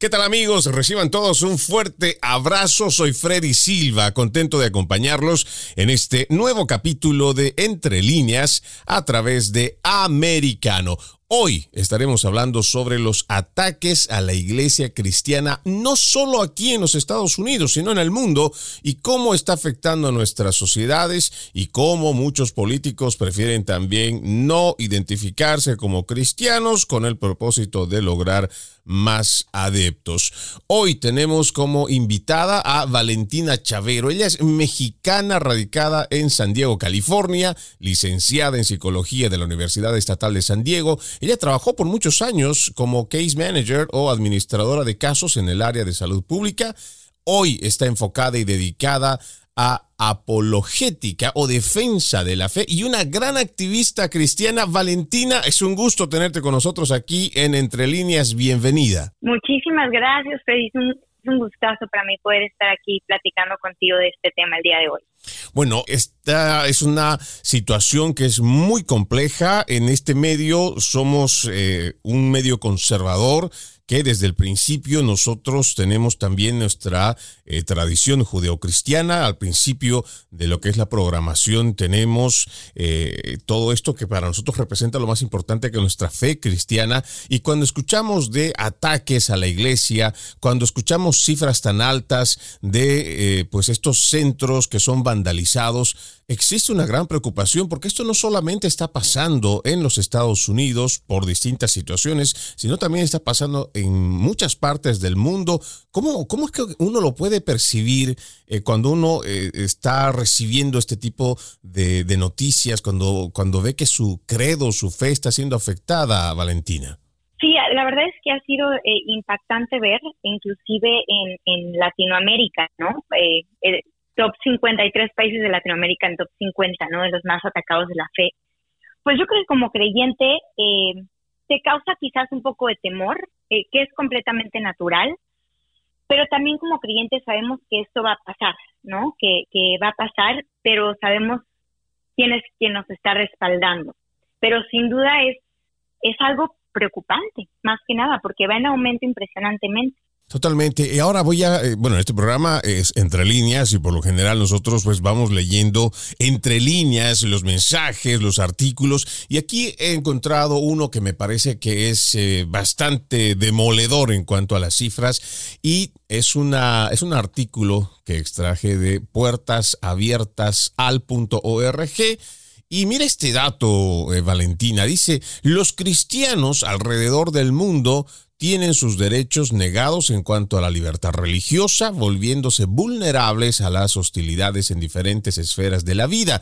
¿Qué tal amigos? Reciban todos un fuerte abrazo. Soy Freddy Silva, contento de acompañarlos en este nuevo capítulo de Entre líneas a través de Americano. Hoy estaremos hablando sobre los ataques a la iglesia cristiana, no solo aquí en los Estados Unidos, sino en el mundo, y cómo está afectando a nuestras sociedades y cómo muchos políticos prefieren también no identificarse como cristianos con el propósito de lograr más adeptos. Hoy tenemos como invitada a Valentina Chavero. Ella es mexicana radicada en San Diego, California, licenciada en psicología de la Universidad Estatal de San Diego ella trabajó por muchos años como case manager o administradora de casos en el área de salud pública. Hoy está enfocada y dedicada a apologética o defensa de la fe y una gran activista cristiana. Valentina, es un gusto tenerte con nosotros aquí en Entre Líneas. Bienvenida. Muchísimas gracias, Freddy es un gustazo para mí poder estar aquí platicando contigo de este tema el día de hoy. Bueno, esta es una situación que es muy compleja. En este medio somos eh, un medio conservador que desde el principio nosotros tenemos también nuestra eh, tradición judeocristiana. Al principio de lo que es la programación tenemos eh, todo esto que para nosotros representa lo más importante que nuestra fe cristiana. Y cuando escuchamos de ataques a la iglesia, cuando escuchamos cifras tan altas de eh, pues estos centros que son vandalizados, existe una gran preocupación porque esto no solamente está pasando en los Estados Unidos por distintas situaciones, sino también está pasando en muchas partes del mundo. ¿Cómo, cómo es que uno lo puede percibir eh, cuando uno eh, está recibiendo este tipo de, noticias, cuando, cuando ve que su credo, su fe está siendo afectada, Valentina? Sí, la verdad es que ha sido eh, impactante ver, inclusive en, en Latinoamérica, ¿no? Top 53 países de Latinoamérica en top 50, ¿no? De los más atacados de la fe. Pues yo creo que como creyente eh, te causa quizás un poco de temor, eh, que es completamente natural, pero también como creyentes sabemos que esto va a pasar, ¿no? Que, que va a pasar, pero sabemos quién es quien nos está respaldando. Pero sin duda es, es algo preocupante, más que nada, porque va en aumento impresionantemente. Totalmente. Y ahora voy a, eh, bueno, este programa es entre líneas y por lo general nosotros pues vamos leyendo entre líneas los mensajes, los artículos y aquí he encontrado uno que me parece que es eh, bastante demoledor en cuanto a las cifras y es una es un artículo que extraje de puertasabiertasal.org y mira este dato, eh, Valentina. Dice, los cristianos alrededor del mundo tienen sus derechos negados en cuanto a la libertad religiosa, volviéndose vulnerables a las hostilidades en diferentes esferas de la vida.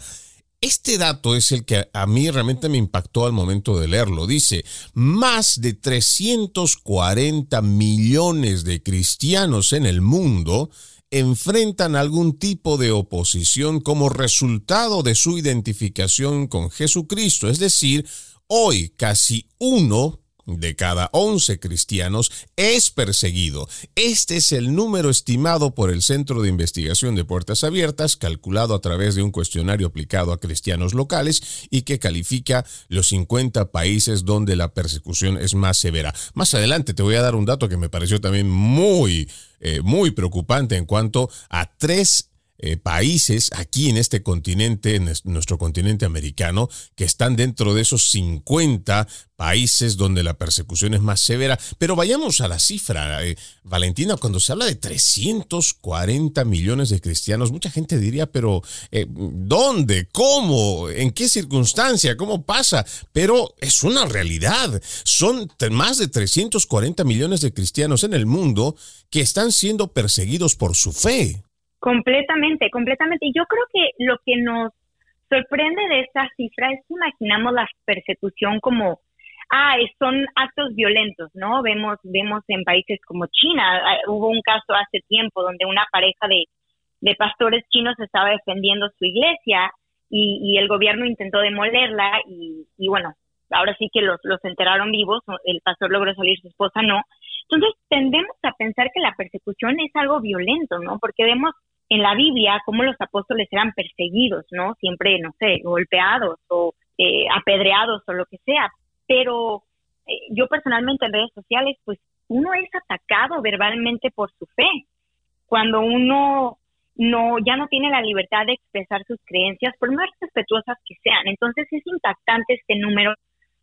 Este dato es el que a mí realmente me impactó al momento de leerlo. Dice, más de 340 millones de cristianos en el mundo enfrentan algún tipo de oposición como resultado de su identificación con Jesucristo. Es decir, hoy casi uno de cada 11 cristianos es perseguido. Este es el número estimado por el Centro de Investigación de Puertas Abiertas, calculado a través de un cuestionario aplicado a cristianos locales y que califica los 50 países donde la persecución es más severa. Más adelante te voy a dar un dato que me pareció también muy, eh, muy preocupante en cuanto a tres eh, países aquí en este continente, en nuestro continente americano, que están dentro de esos 50 países donde la persecución es más severa. Pero vayamos a la cifra, eh, Valentina, cuando se habla de 340 millones de cristianos, mucha gente diría, pero eh, ¿dónde? ¿Cómo? ¿En qué circunstancia? ¿Cómo pasa? Pero es una realidad. Son más de 340 millones de cristianos en el mundo que están siendo perseguidos por su fe. Completamente, completamente. Y yo creo que lo que nos sorprende de esta cifra es que imaginamos la persecución como, ah, son actos violentos, ¿no? Vemos, vemos en países como China, ah, hubo un caso hace tiempo donde una pareja de, de pastores chinos estaba defendiendo su iglesia y, y el gobierno intentó demolerla y, y bueno, ahora sí que los, los enteraron vivos, el pastor logró salir, su esposa no. Entonces tendemos a pensar que la persecución es algo violento, ¿no? Porque vemos en la Biblia cómo los apóstoles eran perseguidos, ¿no? Siempre, no sé, golpeados o eh, apedreados o lo que sea. Pero eh, yo personalmente en redes sociales, pues uno es atacado verbalmente por su fe. Cuando uno no ya no tiene la libertad de expresar sus creencias, por más respetuosas que sean. Entonces es impactante este número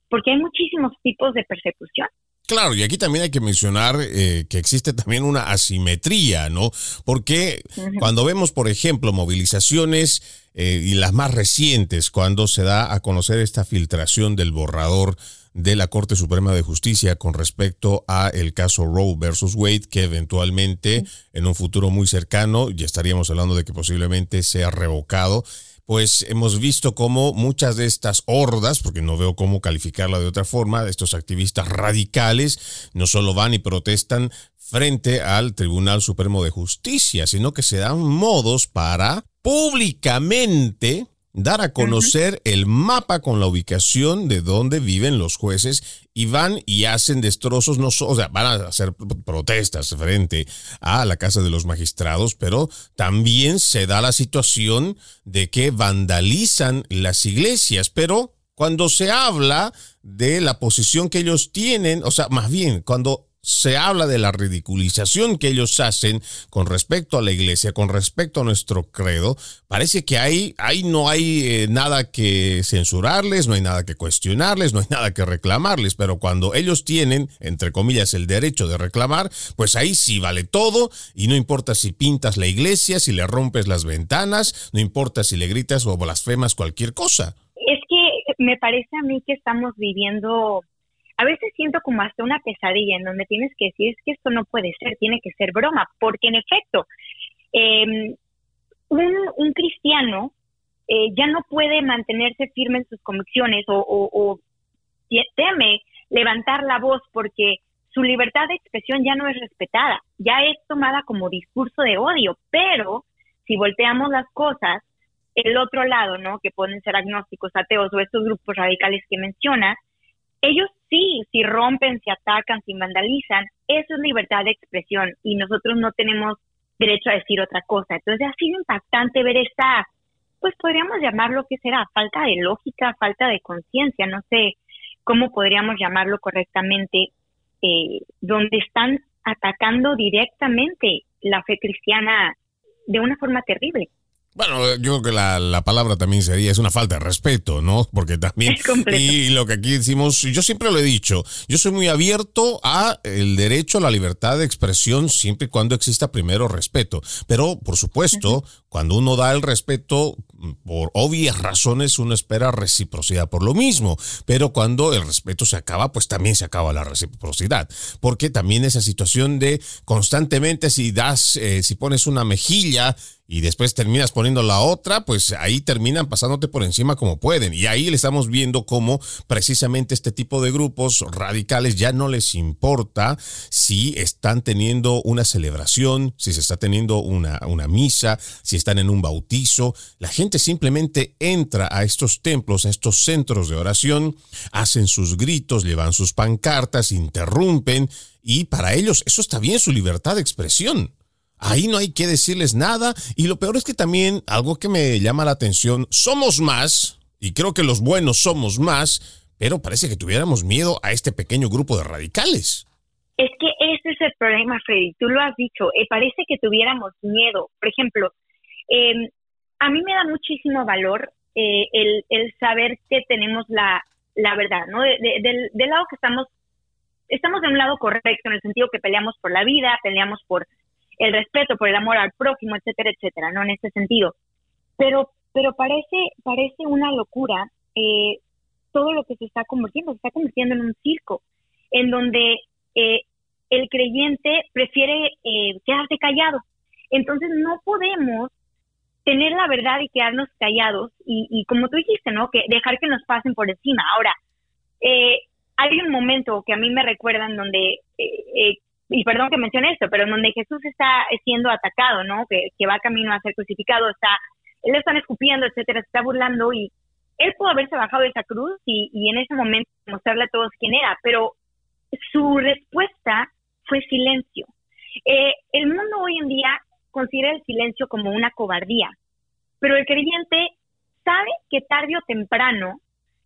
porque hay muchísimos tipos de persecución. Claro, y aquí también hay que mencionar eh, que existe también una asimetría, ¿no? Porque cuando vemos, por ejemplo, movilizaciones eh, y las más recientes, cuando se da a conocer esta filtración del borrador de la Corte Suprema de Justicia con respecto a el caso Roe versus Wade, que eventualmente en un futuro muy cercano, ya estaríamos hablando de que posiblemente sea revocado, pues hemos visto cómo muchas de estas hordas, porque no veo cómo calificarla de otra forma, estos activistas radicales no solo van y protestan frente al Tribunal Supremo de Justicia, sino que se dan modos para públicamente dar a conocer el mapa con la ubicación de donde viven los jueces y van y hacen destrozos, no o sea, van a hacer protestas frente a la casa de los magistrados, pero también se da la situación de que vandalizan las iglesias, pero cuando se habla de la posición que ellos tienen, o sea, más bien, cuando se habla de la ridiculización que ellos hacen con respecto a la iglesia, con respecto a nuestro credo, parece que ahí, ahí no hay eh, nada que censurarles, no hay nada que cuestionarles, no hay nada que reclamarles, pero cuando ellos tienen, entre comillas, el derecho de reclamar, pues ahí sí vale todo y no importa si pintas la iglesia, si le rompes las ventanas, no importa si le gritas o blasfemas cualquier cosa. Es que me parece a mí que estamos viviendo a veces siento como hasta una pesadilla en donde tienes que decir es que esto no puede ser, tiene que ser broma, porque en efecto, em, un, cristiano eh, ya no puede mantenerse firme en sus convicciones o, o, teme levantar la voz porque su libertad de expresión ya no es respetada, ya es tomada como discurso de odio, pero si volteamos las cosas, el otro lado, ¿no? Que pueden ser agnósticos, ateos o estos grupos radicales que mencionas, ellos sí, si rompen, si atacan, si vandalizan, eso es libertad de expresión y nosotros no tenemos derecho a decir otra cosa. Entonces ha sido impactante ver esta, pues podríamos llamarlo que será, falta de lógica, falta de conciencia, no sé cómo podríamos llamarlo correctamente, eh, donde están atacando directamente la fe cristiana de una forma terrible. Bueno, yo creo que la, palabra también sería, es una falta de respeto, ¿no? Porque también... y lo que aquí decimos, yo siempre lo he dicho, yo soy muy abierto a el derecho a la libertad de expresión siempre y cuando exista primero respeto. Pero, por supuesto, cuando uno da el respeto, por obvias razones uno espera reciprocidad por lo mismo, pero cuando el respeto se acaba, pues también se acaba la reciprocidad, porque también esa situación de constantemente si das, eh, si pones una mejilla y después terminas poniendo la otra, pues ahí terminan pasándote por encima como pueden. Y ahí le estamos viendo cómo precisamente este tipo de grupos radicales ya no les importa si están teniendo una celebración, si se está teniendo una, una misa, si están en un bautizo. La gente simplemente entra a estos templos, a estos centros de oración, hacen sus gritos, llevan sus pancartas, interrumpen y para ellos eso está bien, su libertad de expresión. Ahí no hay que decirles nada. Y lo peor es que también algo que me llama la atención, somos más, y creo que los buenos somos más, pero parece que tuviéramos miedo a este pequeño grupo de radicales. Es que ese es el problema, Freddy. Tú lo has dicho. Eh, parece que tuviéramos miedo. Por ejemplo, em, a mí me da muchísimo valor eh, el, el, saber que tenemos la, la verdad, ¿no? del, del lado que estamos, estamos de un lado correcto, en el sentido que peleamos por la vida, peleamos por el respeto por el amor al prójimo, etcétera, etcétera, ¿no? En este sentido. Pero, pero parece, parece una locura eh, todo lo que se está convirtiendo, se está convirtiendo en un circo, en donde eh, el creyente prefiere eh, quedarse callado. Entonces no podemos tener la verdad y quedarnos callados y, y como tú dijiste, ¿no? Que dejar que nos pasen por encima. Ahora, eh, hay un momento que a mí me recuerdan donde eh, y perdón que mencione esto, pero donde Jesús está siendo atacado, ¿no? Que, va camino a ser crucificado, está, le están escupiendo, etcétera, se está burlando y, él pudo haberse bajado de esa cruz y, y en ese momento mostrarle a todos quién era, pero su respuesta fue silencio. Eh, el mundo hoy en día considera el silencio como una cobardía, pero el creyente sabe que tarde o temprano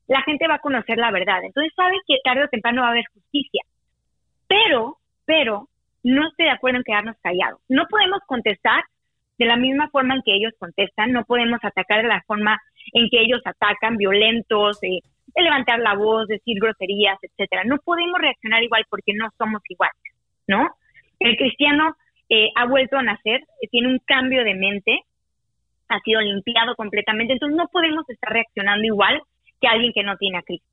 la gente va a conocer la verdad, entonces sabe que tarde o temprano va a haber justicia, pero, pero, no estoy de acuerdo en quedarnos callados. No podemos contestar de la misma forma en que ellos contestan, no podemos atacar de la forma en que ellos atacan, violentos, eh, de levantar la voz, decir groserías, etcétera. No podemos reaccionar igual porque no somos iguales, ¿no? El cristiano eh, ha vuelto a nacer, eh, tiene un cambio de mente, ha sido limpiado completamente, entonces no podemos estar reaccionando igual que alguien que no tiene a Cristo.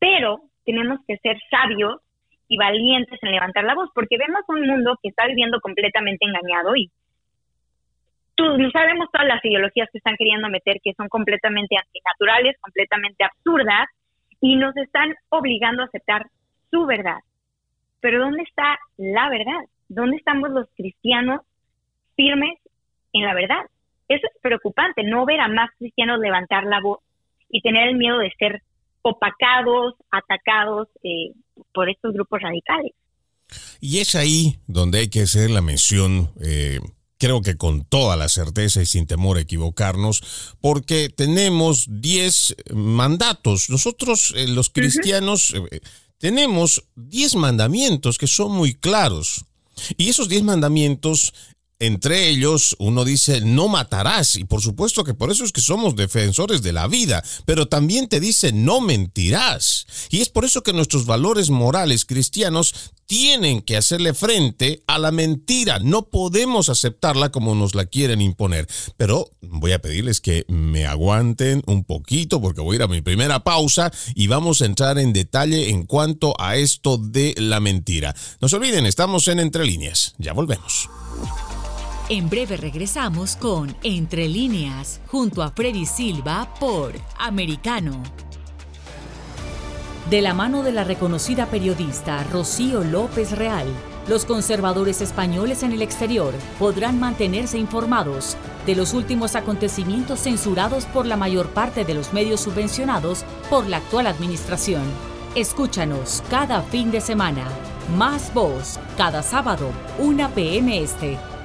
Pero tenemos que ser sabios y valientes en levantar la voz, porque vemos un mundo que está viviendo completamente engañado y tú, sabemos todas las ideologías que están queriendo meter que son completamente antinaturales, completamente absurdas y nos están obligando a aceptar su verdad. Pero ¿dónde está la verdad? ¿Dónde estamos los cristianos firmes en la verdad? Eso es preocupante, no ver a más cristianos levantar la voz y tener el miedo de ser opacados, atacados eh, por estos grupos radicales. Y es ahí donde hay que hacer la mención eh, creo que con toda la certeza y sin temor a equivocarnos, porque tenemos 10 mandatos. Nosotros, eh, los cristianos, tenemos 10 mandamientos que son muy claros. Y esos 10 mandamientos entre ellos, uno dice, no matarás, y por supuesto que por eso es que somos defensores de la vida, pero también te dice, no mentirás. Y es por eso que nuestros valores morales cristianos tienen que hacerle frente a la mentira. No podemos aceptarla como nos la quieren imponer. Pero voy a pedirles que me aguanten un poquito porque voy a ir a mi primera pausa y vamos a entrar en detalle en cuanto a esto de la mentira. No se olviden, estamos en Entre Líneas. Ya volvemos. En breve regresamos con Entre líneas, junto a Freddy Silva por Americano. De la mano de la reconocida periodista Rocío López Real, los conservadores españoles en el exterior podrán mantenerse informados de los últimos acontecimientos censurados por la mayor parte de los medios subvencionados por la actual administración. Escúchanos cada fin de semana. Más voz, cada sábado, 1 p.m. Este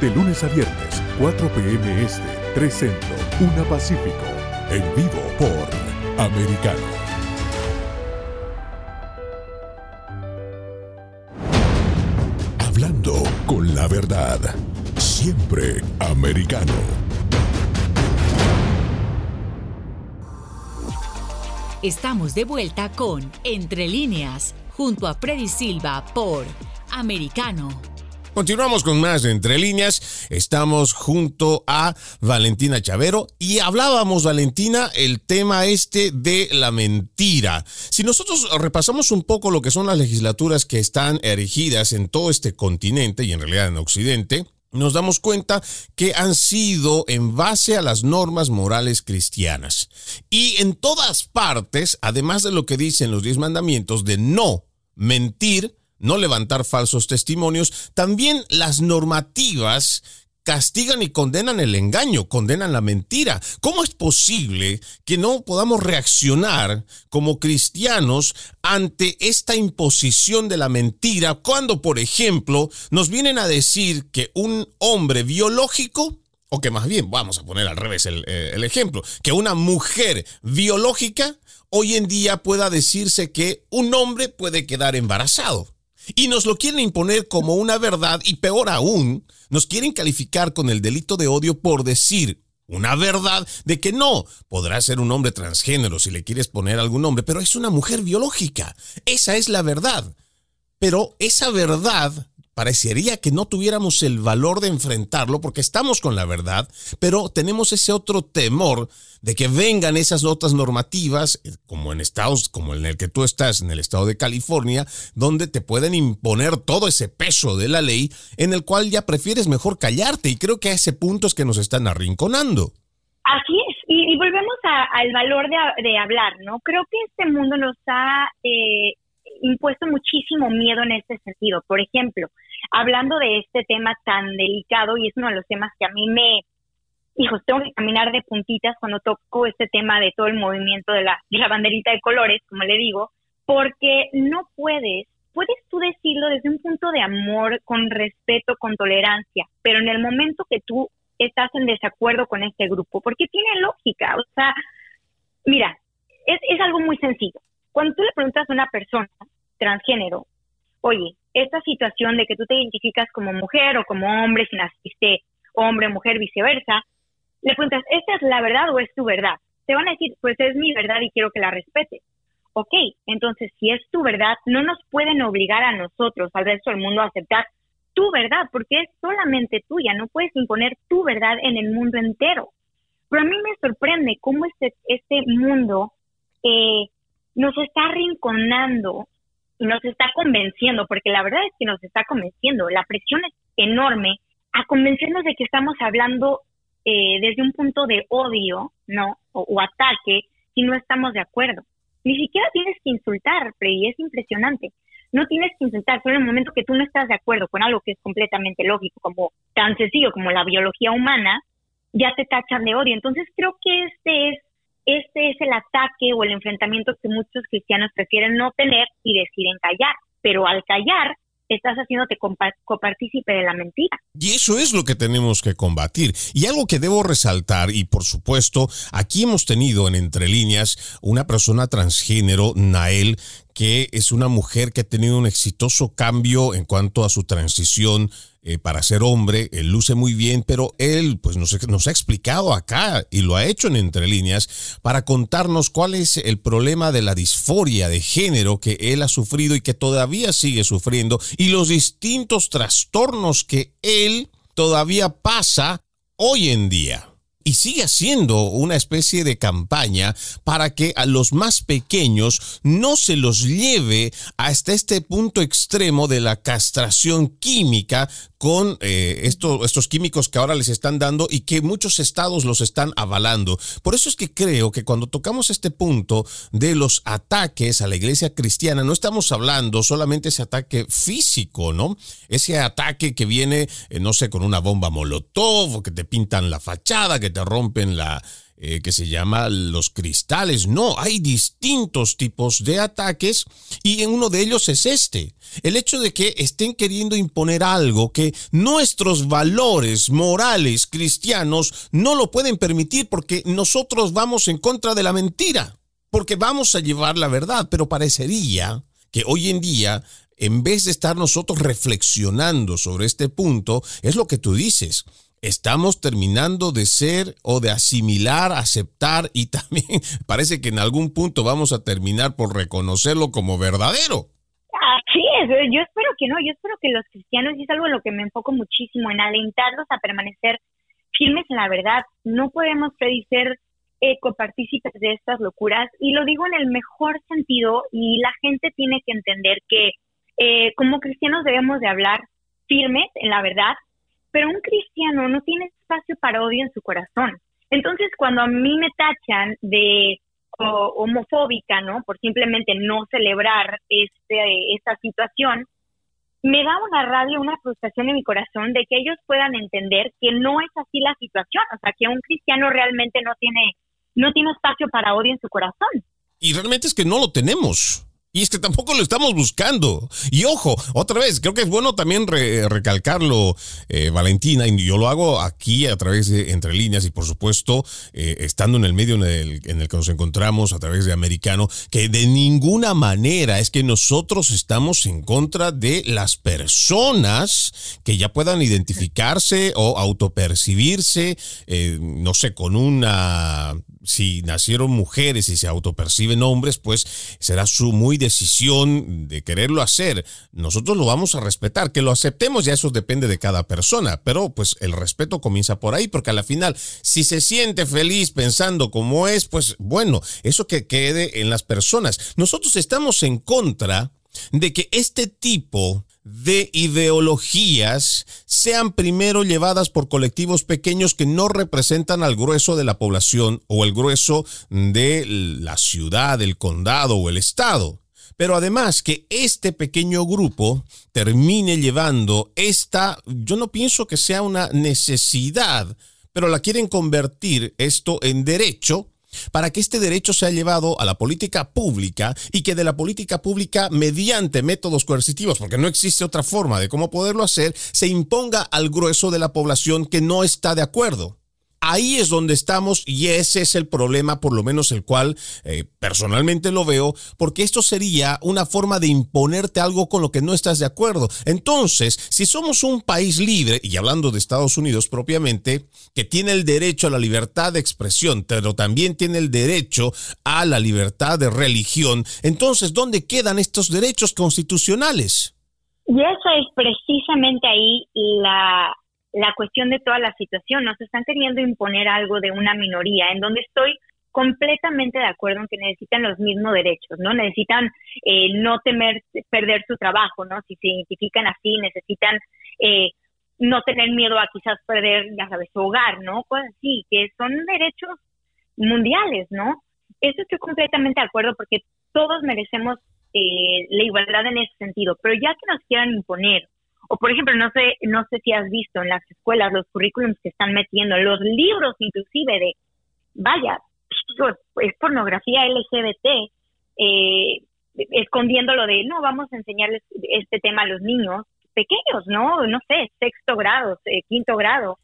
de lunes a viernes, 4 p.m. Este, 3 Centro, 1 Pacífico. En vivo por Americano. Hablando con la verdad. Siempre americano. Estamos de vuelta con Entre líneas, junto a Freddy Silva por Americano. Continuamos con más Entre Líneas. Estamos junto a Valentina Chavero y hablábamos, Valentina, el tema este de la mentira. Si nosotros repasamos un poco lo que son las legislaturas que están erigidas en todo este continente y en realidad en Occidente, nos damos cuenta que han sido en base a las normas morales cristianas. Y en todas partes, además de lo que dicen los diez mandamientos de no mentir, no levantar falsos testimonios, también las normativas castigan y condenan el engaño, condenan la mentira. ¿Cómo es posible que no podamos reaccionar como cristianos ante esta imposición de la mentira cuando, por ejemplo, nos vienen a decir que un hombre biológico o que más bien, vamos a poner al revés el, eh, el, ejemplo, que una mujer biológica hoy en día pueda decirse que un hombre puede quedar embarazado y nos lo quieren imponer como una verdad y peor aún, nos quieren calificar con el delito de odio por decir una verdad de que no, podrá ser un hombre transgénero si le quieres poner algún nombre, pero es una mujer biológica. Esa es la verdad. Pero esa verdad parecería que no tuviéramos el valor de enfrentarlo porque estamos con la verdad, pero tenemos ese otro temor de que vengan esas otras normativas, eh, como en estados como en el que tú estás, en el estado de California, donde te pueden imponer todo ese peso de la ley, en el cual ya prefieres mejor callarte, y creo que a ese punto es que nos están arrinconando. Así es, y, volvemos al valor de, hablar, ¿no? Creo que este mundo nos ha eh, impuesto muchísimo miedo en este sentido. Por ejemplo, hablando de este tema tan delicado y es uno de los temas que a mí me, hijos, tengo que caminar de puntitas cuando toco este tema de todo el movimiento de la, de la banderita de colores, como le digo, porque no puedes, puedes tú decirlo desde un punto de amor, con respeto, con tolerancia, pero en el momento que tú estás en desacuerdo con este grupo, porque tiene lógica, o sea, mira, es, es algo muy sencillo. Cuando tú le preguntas a una persona transgénero, oye, esta situación de que tú te identificas como mujer o como hombre, si naciste hombre, mujer, viceversa, le preguntas, ¿esta es la verdad o es tu verdad? Te van a decir, pues es mi verdad y quiero que la respete. Ok, entonces si es tu verdad, no nos pueden obligar a nosotros, al resto del mundo, a aceptar tu verdad, porque es solamente tuya, no puedes imponer tu verdad en el mundo entero. Pero a mí me sorprende cómo este, este mundo eh, nos está arrinconando y nos está convenciendo, porque la verdad es que nos está convenciendo, la presión es enorme a convencernos de que estamos hablando eh, desde un punto de odio, ¿no? O, ataque, si no estamos de acuerdo. Ni siquiera tienes que insultar, Freddy, es impresionante. No tienes que insultar, solo en el momento que tú no estás de acuerdo con algo que es completamente lógico, como tan sencillo como la biología humana, ya te tachan de odio. Entonces creo que este es este es el ataque o el enfrentamiento que muchos cristianos prefieren no tener y deciden callar. Pero al callar, estás haciéndote copartícipe de la mentira. Y eso es lo que tenemos que combatir. Y algo que debo resaltar, y por supuesto, aquí hemos tenido en Entre Líneas una persona transgénero, Nael, que es una mujer que ha tenido un exitoso cambio en cuanto a su transición eh, para ser hombre, él luce muy bien, pero él pues nos, nos, ha explicado acá y lo ha hecho en entre líneas para contarnos cuál es el problema de la disforia de género que él ha sufrido y que todavía sigue sufriendo y los distintos trastornos que él todavía pasa hoy en día y sigue haciendo una especie de campaña para que a los más pequeños no se los lleve hasta este punto extremo de la castración química con eh, estos químicos que ahora les están dando y que muchos estados los están avalando. Por eso es que creo que cuando tocamos este punto de los ataques a la iglesia cristiana, no estamos hablando solamente ese ataque físico, ¿no? Ese ataque que viene, eh, no sé, con una bomba molotov o que te pintan la fachada, que te rompen la, eh, que se llama los cristales. No, hay distintos tipos de ataques y uno de ellos es este. El hecho de que estén queriendo imponer algo que nuestros valores morales cristianos no lo pueden permitir porque nosotros vamos en contra de la mentira, porque vamos a llevar la verdad, pero parecería que hoy en día en vez de estar nosotros reflexionando sobre este punto, es lo que tú dices estamos terminando de ser o de asimilar, aceptar y también parece que en algún punto vamos a terminar por reconocerlo como verdadero. Así es, yo espero que no, yo espero que los cristianos, y es algo en lo que me enfoco muchísimo, en alentarlos a permanecer firmes en la verdad. No podemos eh, copartícipes de estas locuras y lo digo en el mejor sentido y la gente tiene que entender que eh, como cristianos debemos de hablar firmes en la verdad, pero un cristiano no tiene espacio para odio en su corazón. Entonces, cuando a mí me tachan de homofóbica, ¿no? Por simplemente no celebrar este, esta situación, me da una rabia, una frustración en mi corazón de que ellos puedan entender que no es así la situación, o sea, que un cristiano realmente no tiene, no tiene espacio para odio en su corazón. Y realmente es que no lo tenemos. Y es que tampoco lo estamos buscando. Y ojo, otra vez, creo que es bueno también recalcarlo, eh, Valentina, y yo lo hago aquí a través de Entre Líneas y por supuesto, eh, estando en el medio en el, que nos encontramos a través de Americano, que de ninguna manera es que nosotros estamos en contra de las personas que ya puedan identificarse o autopercibirse, eh, no sé, con una si nacieron mujeres y se autoperciben hombres, pues será su muy decisión de quererlo hacer. Nosotros lo vamos a respetar, que lo aceptemos ya eso depende de cada persona, pero pues el respeto comienza por ahí, porque a la final, si se siente feliz pensando como es, pues bueno, eso que quede en las personas. Nosotros estamos en contra de que este tipo de ideologías sean primero llevadas por colectivos pequeños que no representan al grueso de la población o el grueso de la ciudad, el condado o el estado. Pero además que este pequeño grupo termine llevando esta, yo no pienso que sea una necesidad, pero la quieren convertir esto en derecho para que este derecho sea llevado a la política pública y que de la política pública, mediante métodos coercitivos, porque no existe otra forma de cómo poderlo hacer, se imponga al grueso de la población que no está de acuerdo. Ahí es donde estamos y ese es el problema, por lo menos el cual eh, personalmente lo veo, porque esto sería una forma de imponerte algo con lo que no estás de acuerdo. Entonces, si somos un país libre, y hablando de Estados Unidos propiamente, que tiene el derecho a la libertad de expresión, pero también tiene el derecho a la libertad de religión, entonces, ¿dónde quedan estos derechos constitucionales? Y eso es precisamente ahí la, la cuestión de toda la situación. Nos están queriendo imponer algo de una minoría, en donde estoy completamente de acuerdo en que necesitan los mismos derechos, ¿no? Necesitan eh, no temer perder su trabajo, ¿no? Si se identifican así, necesitan eh, no tener miedo a quizás perder, ya sabes, su hogar, ¿no? Cosas así, que son derechos mundiales, ¿no? Eso estoy completamente de acuerdo porque todos merecemos eh, la igualdad en ese sentido, pero ya que nos quieran imponer o por ejemplo, no sé, no sé si has visto en las escuelas los currículums que están metiendo, los libros inclusive de, vaya, es pornografía LGBT, eh, escondiendo de, no, vamos a enseñarles este tema a los niños pequeños, ¿no? No sé, sexto grado, eh, quinto grado.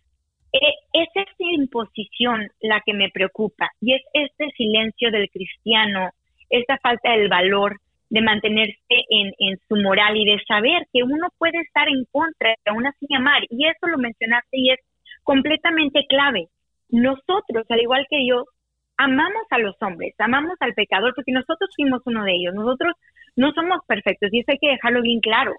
Eh, es esa imposición la que me preocupa y es este silencio del cristiano, esta falta del valor de mantenerse en, en, su moral y de saber que uno puede estar en contra de una así amar. Y eso lo mencionaste y es completamente clave. Nosotros, al igual que Dios, amamos a los hombres, amamos al pecador, porque nosotros fuimos uno de ellos. Nosotros no somos perfectos y eso hay que dejarlo bien claro.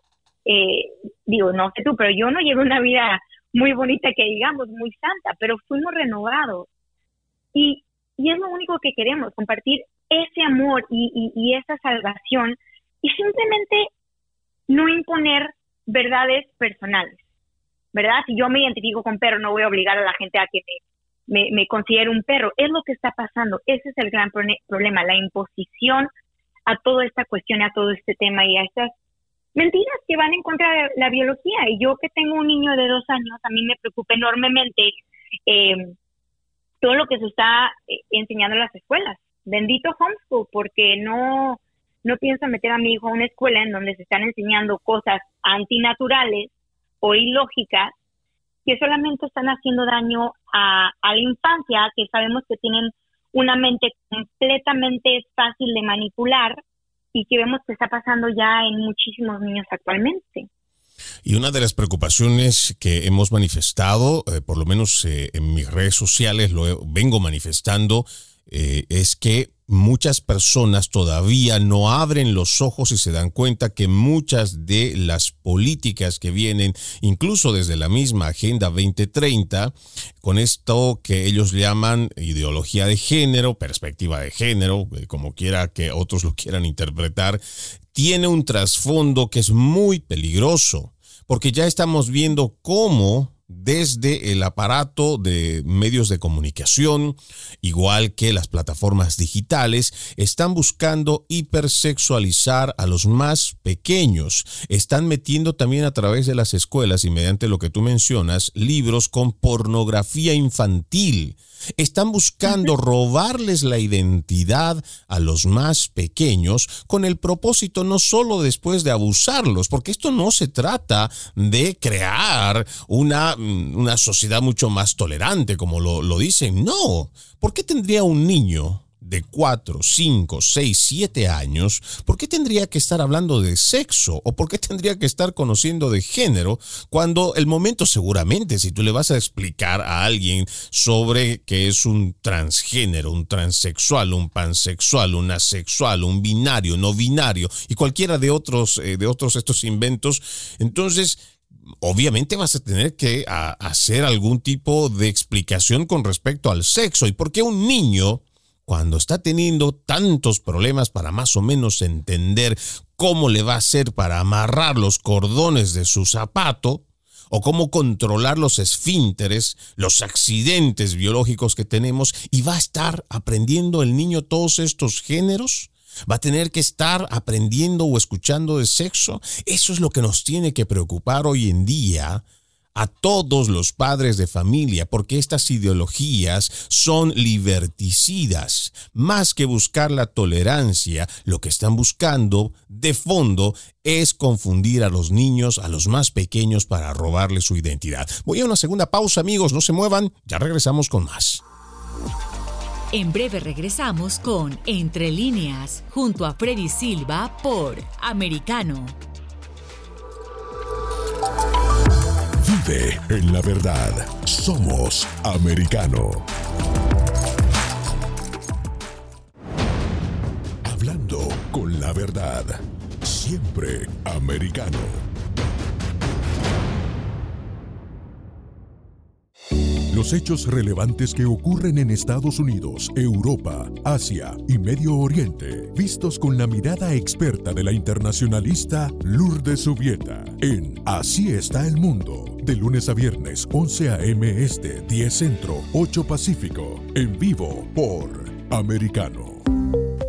Eh, digo, no sé tú, pero yo no llevo una vida muy bonita que digamos, muy santa, pero fuimos renovados. Y, y es lo único que queremos, compartir ese amor y, esa salvación y simplemente no imponer verdades personales, ¿verdad? Si yo me identifico con perro, no voy a obligar a la gente a que me, me, considere un perro. Es lo que está pasando. Ese es el gran problema, la imposición a toda esta cuestión, a todo este tema y a estas mentiras que van en contra de la biología. Y yo que tengo un niño de dos años, a mí me preocupa enormemente eh, todo lo que se está eh, enseñando en las escuelas bendito homeschool, porque no, no pienso meter a mi hijo a una escuela en donde se están enseñando cosas antinaturales o ilógicas que solamente están haciendo daño a, la infancia, que sabemos que tienen una mente completamente fácil de manipular y que vemos que está pasando ya en muchísimos niños actualmente. Y una de las preocupaciones que hemos manifestado, eh, por lo menos eh, en mis redes sociales lo vengo manifestando, eh, es que muchas personas todavía no abren los ojos y se dan cuenta que muchas de las políticas que vienen, incluso desde la misma Agenda 2030, con esto que ellos llaman ideología de género, perspectiva de género, eh, como quiera que otros lo quieran interpretar, tiene un trasfondo que es muy peligroso, porque ya estamos viendo cómo desde el aparato de medios de comunicación, igual que las plataformas digitales, están buscando hipersexualizar a los más pequeños. Están metiendo también a través de las escuelas y mediante lo que tú mencionas, libros con pornografía infantil están buscando robarles la identidad a los más pequeños con el propósito no solo después de abusarlos, porque esto no se trata de crear una, mm, una sociedad mucho más tolerante, como lo, lo dicen. No, ¿por qué tendría un niño de 4, 5, 6, 7 años, ¿por qué tendría que estar hablando de sexo o por qué tendría que estar conociendo de género cuando el momento seguramente, si tú le vas a explicar a alguien sobre que es un transgénero, un transexual, un pansexual, un asexual, un binario, no binario y cualquiera de otros, eh, de otros estos inventos, entonces obviamente vas a tener que hacer algún tipo de explicación con respecto al sexo. Y por qué un niño cuando está teniendo tantos problemas para más o menos entender cómo le va a hacer para amarrar los cordones de su zapato, o cómo controlar los esfínteres, los accidentes biológicos que tenemos, y va a estar aprendiendo el niño todos estos géneros. ¿Va a tener que estar aprendiendo o escuchando de sexo? Eso es lo que nos tiene que preocupar hoy en día a todos los padres de familia, porque estas ideologías son liberticidas. Más que buscar la tolerancia, lo que están buscando de fondo es confundir a los niños, a los más pequeños, para robarles su identidad. Voy a una segunda pausa, amigos, no se muevan, ya regresamos con más. En breve regresamos con Entre líneas, junto a Freddy Silva por Americano. En la verdad. Somos americano. Hablando con la verdad. Siempre americano. Los hechos relevantes que ocurren en Estados Unidos, Europa, Asia y Medio Oriente, vistos con la mirada experta de la internacionalista Lourdes Subieta, en Así está el mundo, de lunes a viernes, 11 a.m. Este, 10 Centro, 8 Pacífico, en vivo por Americano.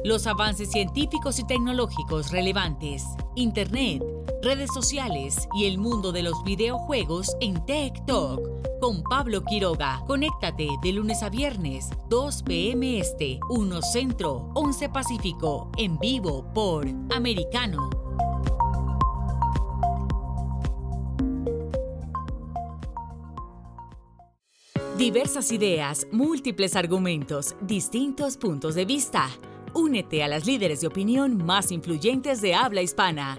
Los avances científicos y tecnológicos relevantes, Internet, redes sociales y el mundo de los videojuegos en Tech Talk con Pablo Quiroga. Conéctate de lunes a viernes, 2 p.m. Este, 1 Centro, 11 Pacífico, en vivo por Americano. Diversas ideas, múltiples argumentos, distintos puntos de vista. Únete a las líderes de opinión más influyentes de habla hispana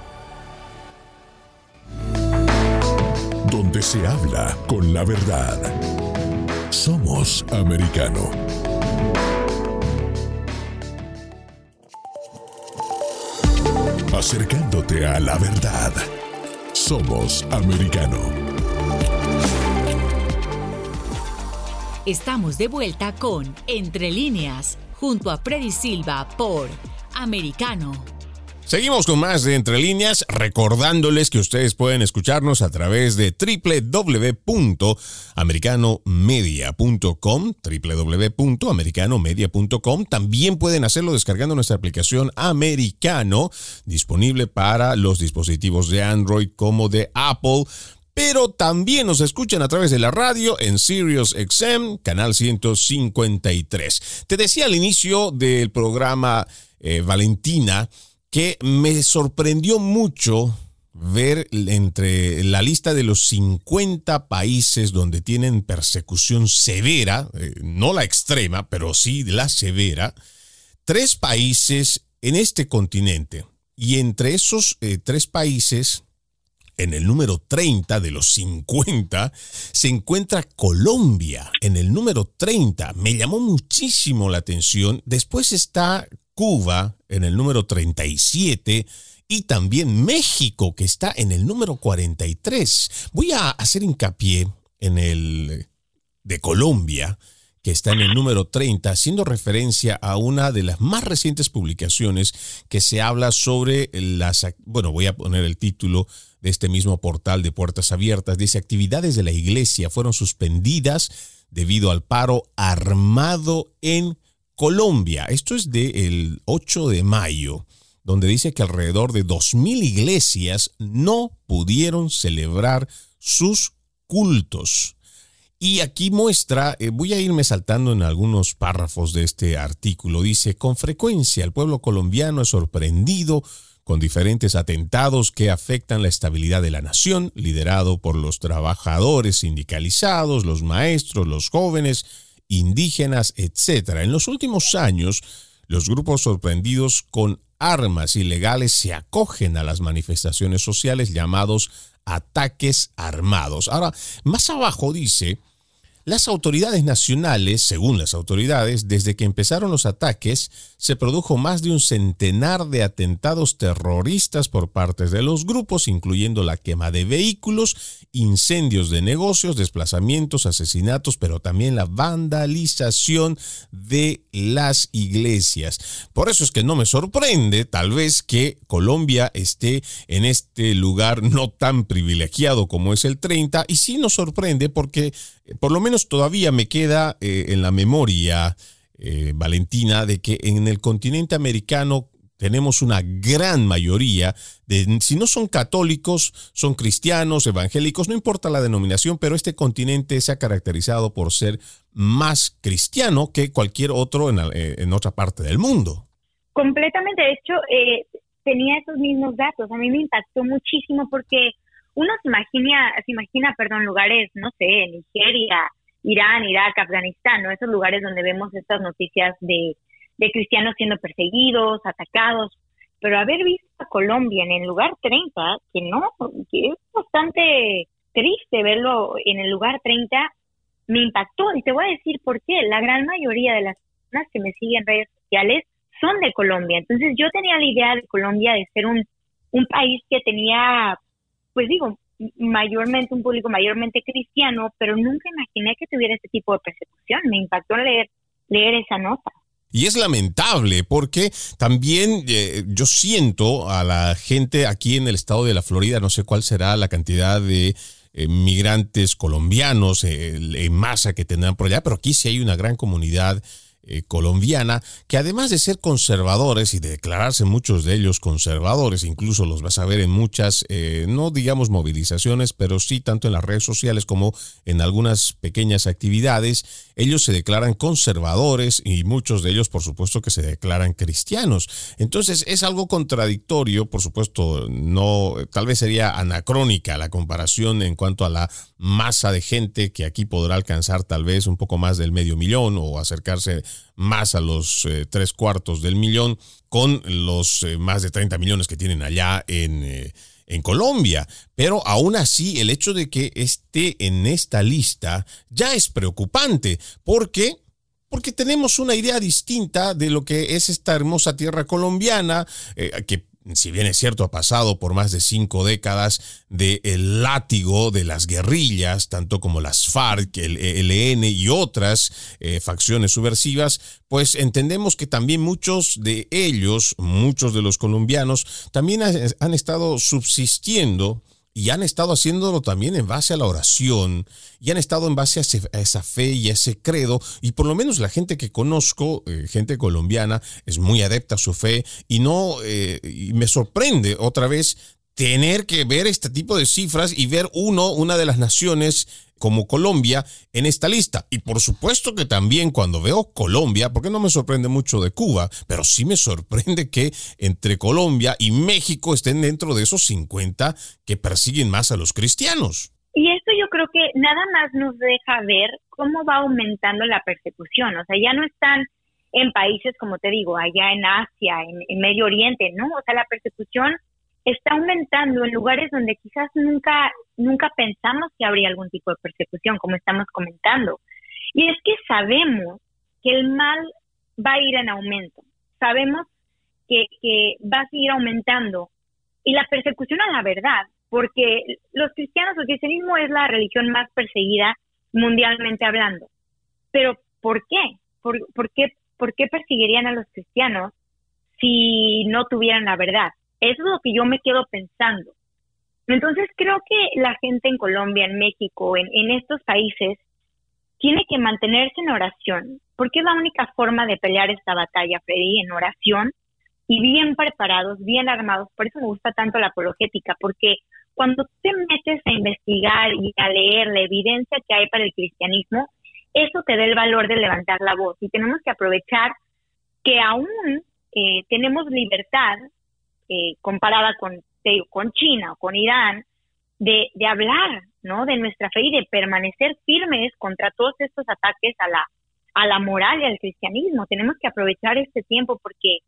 Donde se habla con la verdad. Somos americano. Acercándote a la verdad. Somos americano. Estamos de vuelta con Entre líneas, junto a Freddy Silva por Americano. Seguimos con más de Entre Líneas, recordándoles que ustedes pueden escucharnos a través de www.americanomedia.com, www.americanomedia.com. También pueden hacerlo descargando nuestra aplicación Americano, disponible para los dispositivos de Android como de Apple pero también nos escuchan a través de la radio en Sirius XM, canal 153. Te decía al inicio del programa eh, Valentina que me sorprendió mucho ver entre la lista de los 50 países donde tienen persecución severa, eh, no la extrema, pero sí la severa, tres países en este continente. Y entre esos eh, tres países, en el número 30 de los 50, se encuentra Colombia, en el número 30. Me llamó muchísimo la atención. Después está Cuba en el número 37 y también México que está en el número 43. Voy a hacer hincapié en el de Colombia que está en el número 30, haciendo referencia a una de las más recientes publicaciones que se habla sobre las, bueno, voy a poner el título de este mismo portal de Puertas Abiertas, dice, actividades de la iglesia fueron suspendidas debido al paro armado en Colombia. Esto es del 8 de mayo, donde dice que alrededor de 2.000 iglesias no pudieron celebrar sus cultos. Y aquí muestra, eh, voy a irme saltando en algunos párrafos de este artículo, dice, con frecuencia el pueblo colombiano es sorprendido con diferentes atentados que afectan la estabilidad de la nación, liderado por los trabajadores sindicalizados, los maestros, los jóvenes, indígenas, etc. En los últimos años, los grupos sorprendidos con armas ilegales se acogen a las manifestaciones sociales llamados ataques armados. Ahora, más abajo dice, las autoridades nacionales, según las autoridades, desde que empezaron los ataques, se produjo más de un centenar de atentados terroristas por parte de los grupos, incluyendo la quema de vehículos, incendios de negocios, desplazamientos, asesinatos, pero también la vandalización de las iglesias. Por eso es que no me sorprende, tal vez, que Colombia esté en este lugar no tan privilegiado como es el 30, y sí nos sorprende porque por lo menos todavía me queda eh, en la memoria, eh, Valentina, de que en el continente americano tenemos una gran mayoría de, si no son católicos, son cristianos, evangélicos, no importa la denominación, pero este continente se ha caracterizado por ser más cristiano que cualquier otro en, eh, en otra parte del mundo. Completamente, de hecho, tenía esos mismos datos. A mí me impactó muchísimo porque uno se imagina, se imagina, perdón, lugares, no sé, Nigeria, Irán, Irak, Afganistán, ¿no? Esos lugares donde vemos estas noticias de, cristianos siendo perseguidos, atacados, pero haber visto a Colombia en el lugar 30, que no, que es bastante triste verlo en el lugar 30, me impactó y te voy a decir por qué. La gran mayoría de las personas que me siguen en redes sociales son de Colombia. Entonces yo tenía la idea de Colombia de ser un, un país que tenía pues digo, mayormente un público mayormente cristiano, pero nunca imaginé que tuviera este tipo de persecución. Me impactó leer, leer esa nota. Y es lamentable porque también eh, yo siento a la gente aquí en el estado de la Florida, no sé cuál será la cantidad de eh, migrantes colombianos eh, en masa que tendrán por allá, pero aquí sí hay una gran comunidad eh, colombiana, que además de ser conservadores y de declararse muchos de ellos conservadores, incluso los vas a ver en muchas, eh, no digamos movilizaciones, pero sí tanto en las redes sociales como en algunas pequeñas actividades, ellos se declaran conservadores y muchos de ellos por supuesto que se declaran cristianos. Entonces es algo contradictorio, por supuesto, no, tal vez sería anacrónica la comparación en cuanto a la masa de gente que aquí podrá alcanzar tal vez un poco más del medio millón o acercarse más a los eh, tres cuartos del millón con los eh, más de 30 millones que tienen allá en, eh, en Colombia. Pero aún así, el hecho de que esté en esta lista ya es preocupante porque porque tenemos una idea distinta de lo que es esta hermosa tierra colombiana, que si bien es cierto, ha pasado por más de cinco décadas del látigo de las guerrillas, tanto como las FARC, el ELN y otras eh, facciones subversivas, pues entendemos que también muchos de ellos, muchos de los colombianos, también han estado subsistiendo y han estado haciéndolo también en base a la oración y han estado en base a, esa fe y a ese credo y por lo menos la gente que conozco, eh, gente colombiana, es muy adepta a su fe y no eh, y me sorprende otra vez tener que ver este tipo de cifras y ver uno, una de las naciones como Colombia en esta lista. Y por supuesto que también cuando veo Colombia, porque no me sorprende mucho de Cuba, pero sí me sorprende que entre Colombia y México estén dentro de esos 50 que persiguen más a los cristianos. Y esto yo creo que nada más nos deja ver cómo va aumentando la persecución. O sea, ya no están en países, como te digo, allá en Asia, en, en Medio Oriente, ¿no? O sea, la persecución está aumentando en lugares donde quizás nunca, nunca pensamos que habría algún tipo de persecución, como estamos comentando. Y es que sabemos que el mal va a ir en aumento, sabemos que, que va a seguir aumentando y la persecución a la verdad, porque los cristianos, el cristianismo es la religión más perseguida mundialmente hablando. Pero ¿por qué? ¿Por, por qué, por qué perseguirían a los cristianos si no tuvieran la verdad? Eso es lo que yo me quedo pensando. Entonces creo que la gente en Colombia, en México, en, estos países, tiene que mantenerse en oración, porque es la única forma de pelear esta batalla, Freddy, en oración y bien preparados, bien armados. Por eso me gusta tanto la apologética, porque cuando te metes a investigar y a leer la evidencia que hay para el cristianismo, eso te da el valor de levantar la voz y tenemos que aprovechar que aún eh, tenemos libertad eh, comparada con, con China o con Irán, de, de hablar, ¿no? De nuestra fe y de permanecer firmes contra todos estos ataques a la, a la moral y al cristianismo. Tenemos que aprovechar este tiempo porque,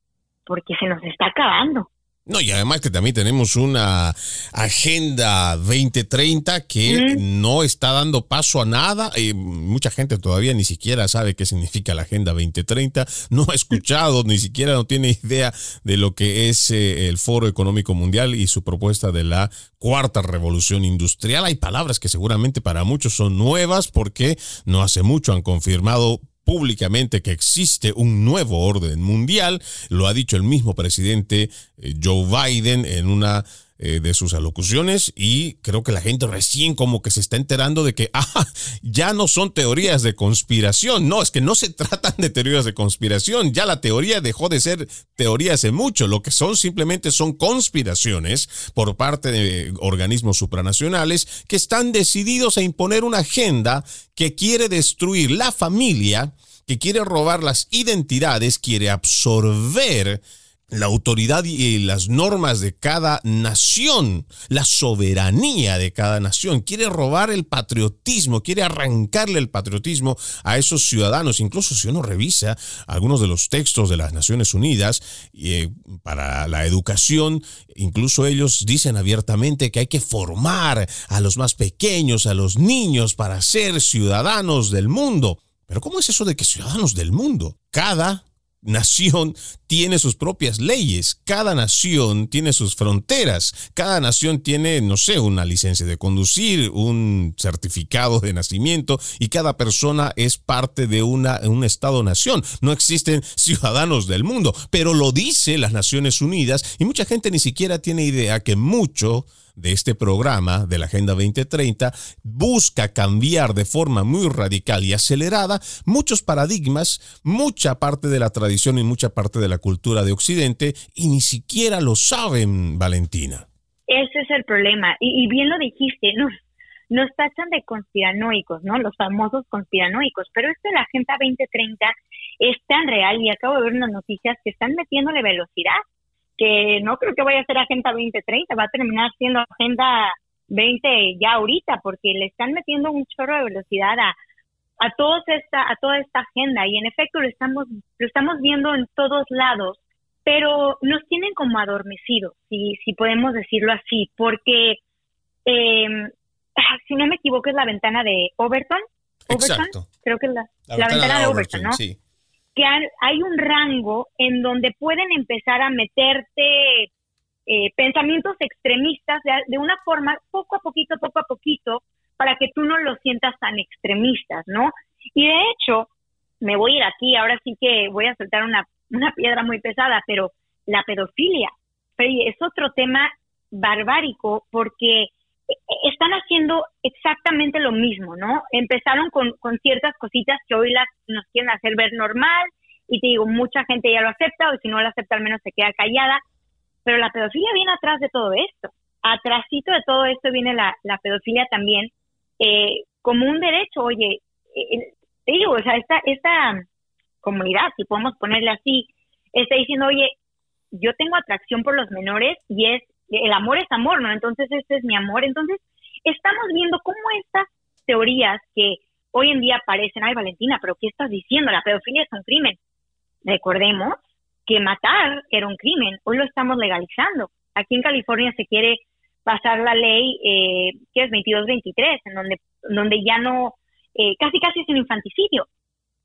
porque se nos está acabando. No, y además que también tenemos una agenda 2030 que no está dando paso a nada. y mucha gente todavía ni siquiera sabe qué significa la agenda 2030. No ha escuchado, ni siquiera no tiene idea de lo que es eh, el Foro Económico Mundial y su propuesta de la cuarta revolución industrial. Hay palabras que seguramente para muchos son nuevas porque no hace mucho han confirmado públicamente que existe un nuevo orden mundial, lo ha dicho el mismo presidente eh, Joe Biden en una eh, de sus alocuciones y creo que la gente recién como que se está enterando de que ah, ya no son teorías de conspiración, no, es que no se tratan de teorías de conspiración, ya la teoría dejó de ser teoría hace mucho, lo que son simplemente son conspiraciones por parte de organismos supranacionales que están decididos a imponer una agenda que quiere destruir la familia, que quiere robar las identidades, quiere absorber la autoridad y las normas de cada nación, la soberanía de cada nación. Quiere robar el patriotismo, quiere arrancarle el patriotismo a esos ciudadanos. Incluso si uno revisa algunos de los textos de las Naciones Unidas eh, para la educación, incluso ellos dicen abiertamente que hay que formar a los más pequeños, a los niños, para ser ciudadanos del mundo. Pero ¿cómo es eso de que ciudadanos del mundo? Cada nación tiene sus propias leyes, cada nación tiene sus fronteras, cada nación tiene, no sé, una licencia de conducir, un certificado de nacimiento y cada persona es parte de una, un Estado-nación. No existen ciudadanos del mundo, pero lo dice las Naciones Unidas y mucha gente ni siquiera tiene idea que mucho de este programa de la Agenda 2030 busca cambiar de forma muy radical y acelerada muchos paradigmas, mucha parte de la tradición y mucha parte de la cultura de Occidente y ni siquiera lo saben, Valentina. Ese es el problema. Y, bien lo dijiste, nos, tachan de conspiranoicos, ¿no? Los famosos conspiranoicos. Pero esto de la Agenda 2030 es tan real y acabo de ver unas noticias que están metiéndole velocidad que no creo que vaya a ser Agenda 2030, va a terminar siendo Agenda 20 ya ahorita, porque le están metiendo un chorro de velocidad a, a, todos esta, a toda esta agenda y en efecto lo estamos, lo estamos viendo en todos lados, pero nos tienen como adormecidos, si, si podemos decirlo así, porque eh, si no me equivoco es la ventana de Overton. Exacto. Creo que es la, la, ventana, de Overton, ¿no? Sí que hay un rango en donde pueden empezar a meterte eh, pensamientos extremistas de, una forma poco a poquito, poco a poquito, para que tú no los sientas tan extremistas, ¿no? Y de hecho, me voy a ir aquí, ahora sí que voy a soltar una, una piedra muy pesada, pero la pedofilia es otro tema barbárico porque están haciendo exactamente lo mismo, ¿no? Empezaron con, con ciertas cositas que hoy las, nos quieren hacer ver normal y te digo, mucha gente ya lo acepta o si no lo acepta al menos se queda callada, pero la pedofilia viene atrás de todo esto. Atrásito de todo esto viene la, la pedofilia también eh, como un derecho, oye, eh, te digo, o sea, esta, esta comunidad, si podemos ponerle así, está diciendo, oye, yo tengo atracción por los menores y es el amor es amor, ¿no? Entonces este es mi amor. Entonces estamos viendo cómo estas teorías que hoy en día parecen, ay Valentina, pero ¿qué estás diciendo? La pedofilia es un crimen. Recordemos que matar era un crimen, hoy lo estamos legalizando. Aquí en California se quiere pasar la ley eh, que es 22-23, en donde, donde ya no, eh, casi casi es un infanticidio.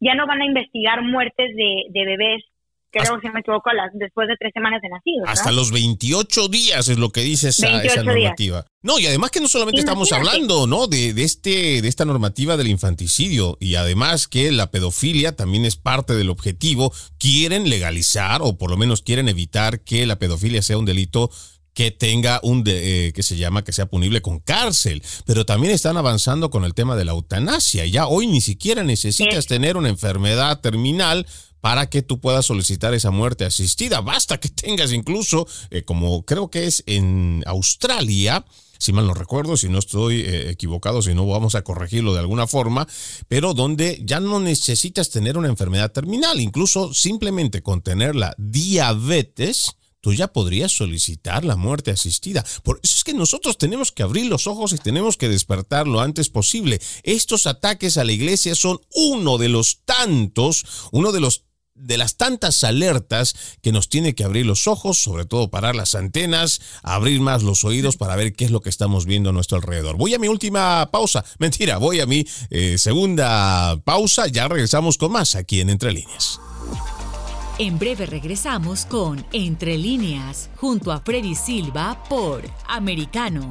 Ya no van a investigar muertes de, de bebés creo, si me equivoco, las, después de tres semanas de nacidos. Hasta los 28 días es lo que dice esa, esa normativa. No, y además que no solamente estamos hablando, ¿no? De, de, este, de esta normativa del infanticidio y además que la pedofilia también es parte del objetivo. Quieren legalizar o por lo menos quieren evitar que la pedofilia sea un delito que tenga un de, eh, que se llama que sea punible con cárcel, pero también están avanzando con el tema de la eutanasia. Ya hoy ni siquiera necesitas tener una enfermedad terminal para que tú puedas solicitar esa muerte asistida. Basta que tengas incluso, eh, como creo que es en Australia, si mal no recuerdo, si no estoy eh, equivocado, si no vamos a corregirlo de alguna forma, pero donde ya no necesitas tener una enfermedad terminal, incluso simplemente con tener la diabetes, tú ya podrías solicitar la muerte asistida. Por eso es que nosotros tenemos que abrir los ojos y tenemos que despertar lo antes posible. Estos ataques a la iglesia son uno de los tantos, uno de los de las tantas alertas que nos tiene que abrir los ojos, sobre todo parar las antenas, abrir más los oídos para ver qué es lo que estamos viendo a nuestro alrededor. Voy a mi última pausa, mentira, voy a mi eh, segunda pausa, ya regresamos con más aquí en Entre Líneas. En breve regresamos con Entre líneas, junto a Freddy Silva por Americano.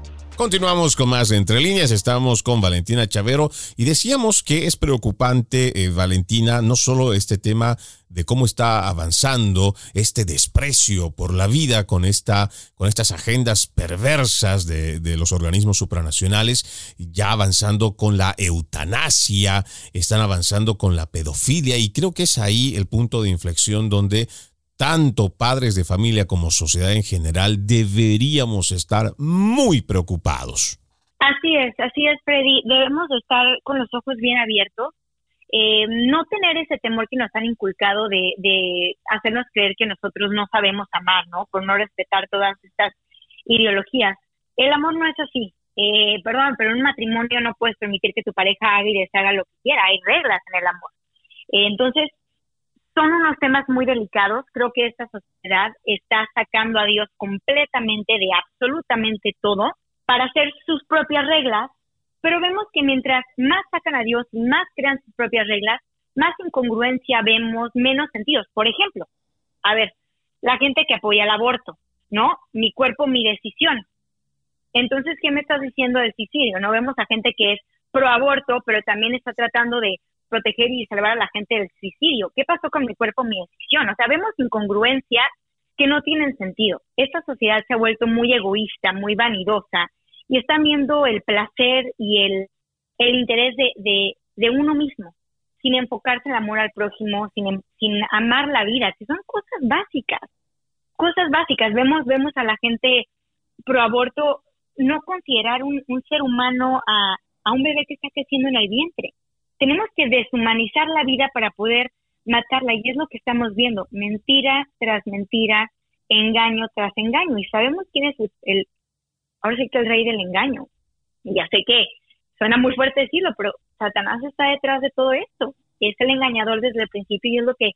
Continuamos con más entre líneas, estamos con Valentina Chavero y decíamos que es preocupante, eh, Valentina, no solo este tema de cómo está avanzando este desprecio por la vida con, esta, con estas agendas perversas de, de los organismos supranacionales, ya avanzando con la eutanasia, están avanzando con la pedofilia y creo que es ahí el punto de inflexión donde tanto padres de familia como sociedad en general, deberíamos estar muy preocupados. Así es, así es, Freddy. Debemos estar con los ojos bien abiertos, eh, no tener ese temor que nos han inculcado de, de hacernos creer que nosotros no sabemos amar, ¿no? Por no respetar todas estas ideologías. El amor no es así. Eh, perdón, pero en un matrimonio no puedes permitir que tu pareja haga y deshaga lo que quiera. Hay reglas en el amor. Eh, entonces, son unos temas muy delicados. Creo que esta sociedad está sacando a Dios completamente de absolutamente todo para hacer sus propias reglas, pero vemos que mientras más sacan a Dios y más crean sus propias reglas, más incongruencia vemos, menos sentidos. Por ejemplo, a ver, la gente que apoya el aborto, ¿no? Mi cuerpo, mi decisión. Entonces, ¿qué me estás diciendo del suicidio? No vemos a gente que es pro aborto, pero también está tratando de proteger y salvar a la gente del suicidio. ¿Qué pasó con mi cuerpo, mi decisión? O sea, vemos incongruencias que no tienen sentido. Esta sociedad se ha vuelto muy egoísta, muy vanidosa y están viendo el placer y el, el interés de, de, uno mismo, sin enfocarse en el amor al prójimo, sin, sin amar la vida, que son cosas básicas, cosas básicas. Vemos, vemos a la gente pro aborto no considerar un, un ser humano a, a un bebé que está creciendo en el vientre tenemos que deshumanizar la vida para poder matarla y es lo que estamos viendo, mentira tras mentira, engaño tras engaño y sabemos quién es el, ahora sí que el rey del engaño. Ya sé que suena muy fuerte decirlo, pero Satanás está detrás de todo esto, es el engañador desde el principio y es lo que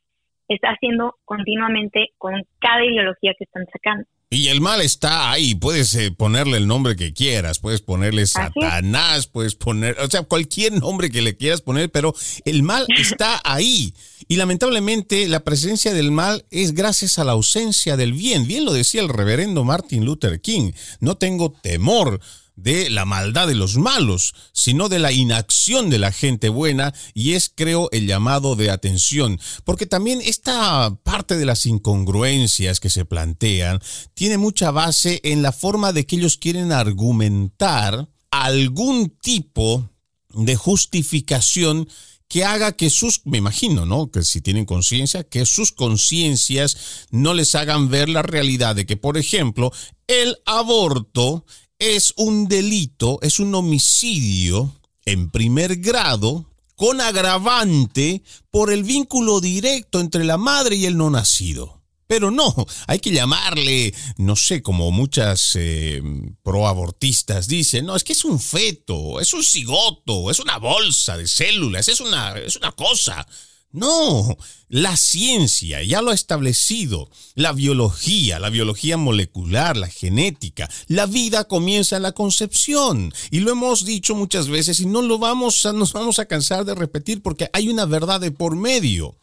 está haciendo continuamente con cada ideología que están sacando. Y el mal está ahí, puedes eh, ponerle el nombre que quieras, puedes ponerle Satanás, puedes poner, o sea, cualquier nombre que le quieras poner, pero el mal está ahí. Y lamentablemente la presencia del mal es gracias a la ausencia del bien. Bien lo decía el reverendo Martin Luther King, no tengo temor de la maldad de los malos, sino de la inacción de la gente buena y es, creo, el llamado de atención, porque también esta parte de las incongruencias que se plantean tiene mucha base en la forma de que ellos quieren argumentar algún tipo de justificación que haga que sus, me imagino, ¿no? Que si tienen conciencia, que sus conciencias no les hagan ver la realidad de que, por ejemplo, el aborto es un delito, es un homicidio en primer grado con agravante por el vínculo directo entre la madre y el no nacido. Pero no, hay que llamarle, no sé, como muchas eh, proabortistas dicen, no, es que es un feto, es un cigoto, es una bolsa de células, es una, es una cosa. No, la ciencia ya lo ha establecido. La biología, la biología molecular, la genética, la vida comienza en la concepción. Y lo hemos dicho muchas veces y no lo vamos a, nos vamos a cansar de repetir porque hay una verdad de por medio.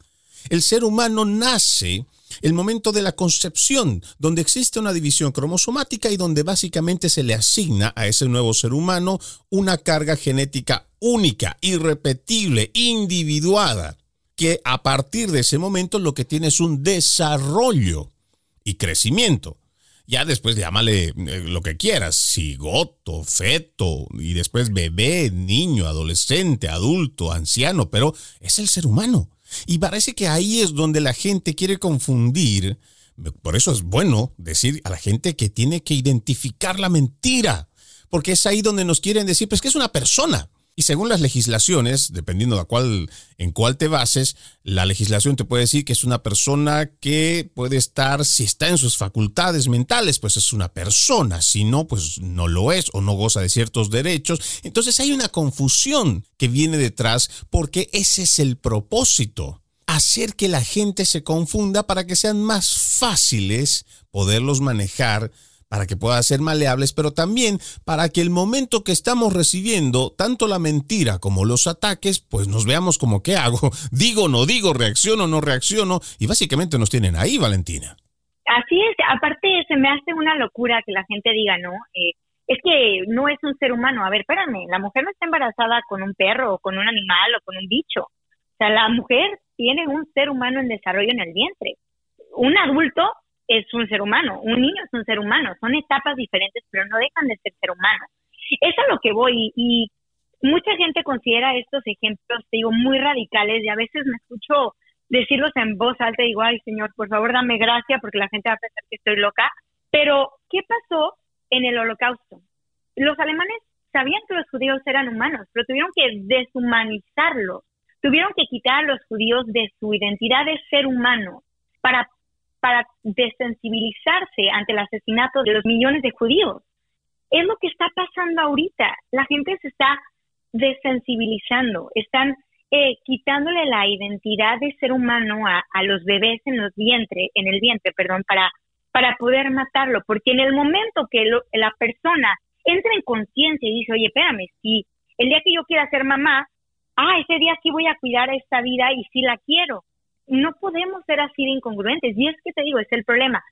El ser humano nace el momento de la concepción, donde existe una división cromosomática y donde básicamente se le asigna a ese nuevo ser humano una carga genética única, irrepetible, individuada que a partir de ese momento lo que tiene es un desarrollo y crecimiento. Ya después llámale eh, lo que quieras, cigoto, feto, y después bebé, niño, adolescente, adulto, anciano, pero es el ser humano. Y parece que ahí es donde la gente quiere confundir. Por eso es bueno decir a la gente que tiene que identificar la mentira, porque es ahí donde nos quieren decir, pues que es una persona. Y según las legislaciones, dependiendo de cuál, en cuál te bases, la legislación te puede decir que es una persona que puede estar, si está en sus facultades mentales, pues es una persona, si no, pues no lo es o no goza de ciertos derechos. Entonces hay una confusión que viene detrás porque ese es el propósito, hacer que la gente se confunda para que sean más fáciles poderlos manejar para que puedan ser maleables, pero también para que el momento que estamos recibiendo tanto la mentira como los ataques, pues nos veamos como qué hago, digo, no digo, reacciono, no reacciono, y básicamente nos tienen ahí, Valentina. Así es, aparte se me hace una locura que la gente diga, ¿no? Eh, es que no es un ser humano. A ver, espérame, la mujer no está embarazada con un perro o con un animal o con un bicho. O sea, la mujer tiene un ser humano en desarrollo en el vientre. Un adulto es un ser humano, un niño es un ser humano, son etapas diferentes, pero no dejan de ser ser humano. Eso es a lo que voy y mucha gente considera estos ejemplos, te digo, muy radicales y a veces me escucho decirlos en voz alta y digo, ay Señor, por favor dame gracia porque la gente va a pensar que estoy loca. Pero, ¿qué pasó en el holocausto? Los alemanes sabían que los judíos eran humanos, pero tuvieron que deshumanizarlos, tuvieron que quitar a los judíos de su identidad de ser humano para para desensibilizarse ante el asesinato de los millones de judíos. Es lo que está pasando ahorita. La gente se está desensibilizando, están eh, quitándole la identidad de ser humano a, a, los bebés en los vientre, en el vientre, perdón, para, para poder matarlo, porque en el momento que la persona entra en conciencia y dice, oye, espérame, si el día que yo quiera ser mamá, ah, ese día sí voy a cuidar a esta vida y sí la quiero no podemos ser así de incongruentes. Y es que te digo, es el problema.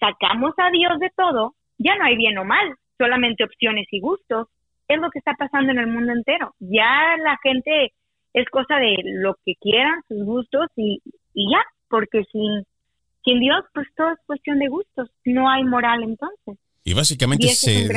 Sacamos a Dios de todo, ya no hay bien o mal, solamente opciones y gustos. Es lo que está pasando en el mundo entero. Ya la gente es cosa de lo que quieran, sus gustos y, y ya, porque sin, sin Dios, pues todo es cuestión de gustos. No hay moral entonces. Y básicamente se,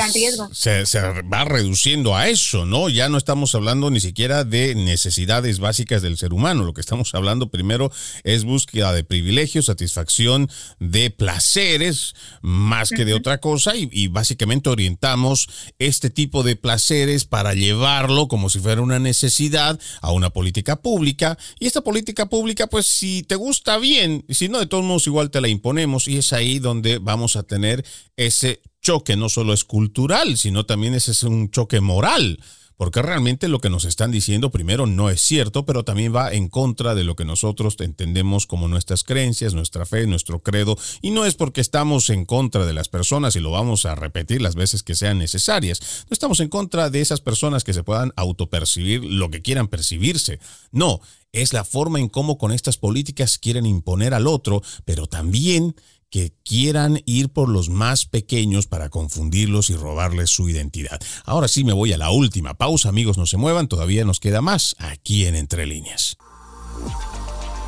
se, va reduciendo a eso, ¿no? Ya no estamos hablando ni siquiera de necesidades básicas del ser humano. Lo que estamos hablando primero es búsqueda de privilegios, satisfacción de placeres, más que de otra cosa. Y, y, básicamente orientamos este tipo de placeres para llevarlo como si fuera una necesidad a una política pública. Y esta política pública, pues si te gusta bien, si no, de todos modos igual te la imponemos. Y es ahí donde vamos a tener ese choque no solo es cultural, sino también es un choque moral, porque realmente lo que nos están diciendo primero no es cierto, pero también va en contra de lo que nosotros entendemos como nuestras creencias, nuestra fe, nuestro credo, y no es porque estamos en contra de las personas y lo vamos a repetir las veces que sean necesarias, no estamos en contra de esas personas que se puedan autopercibir lo que quieran percibirse, no, es la forma en cómo con estas políticas quieren imponer al otro, pero también que quieran ir por los más pequeños para confundirlos y robarles su identidad. Ahora sí me voy a la última pausa, amigos, no se muevan, todavía nos queda más aquí en Entre Líneas.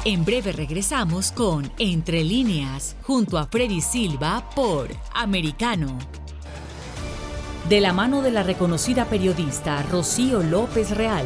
En breve regresamos con Entre Líneas, junto a Freddy Silva por Americano. De la mano de la reconocida periodista Rocío López Real,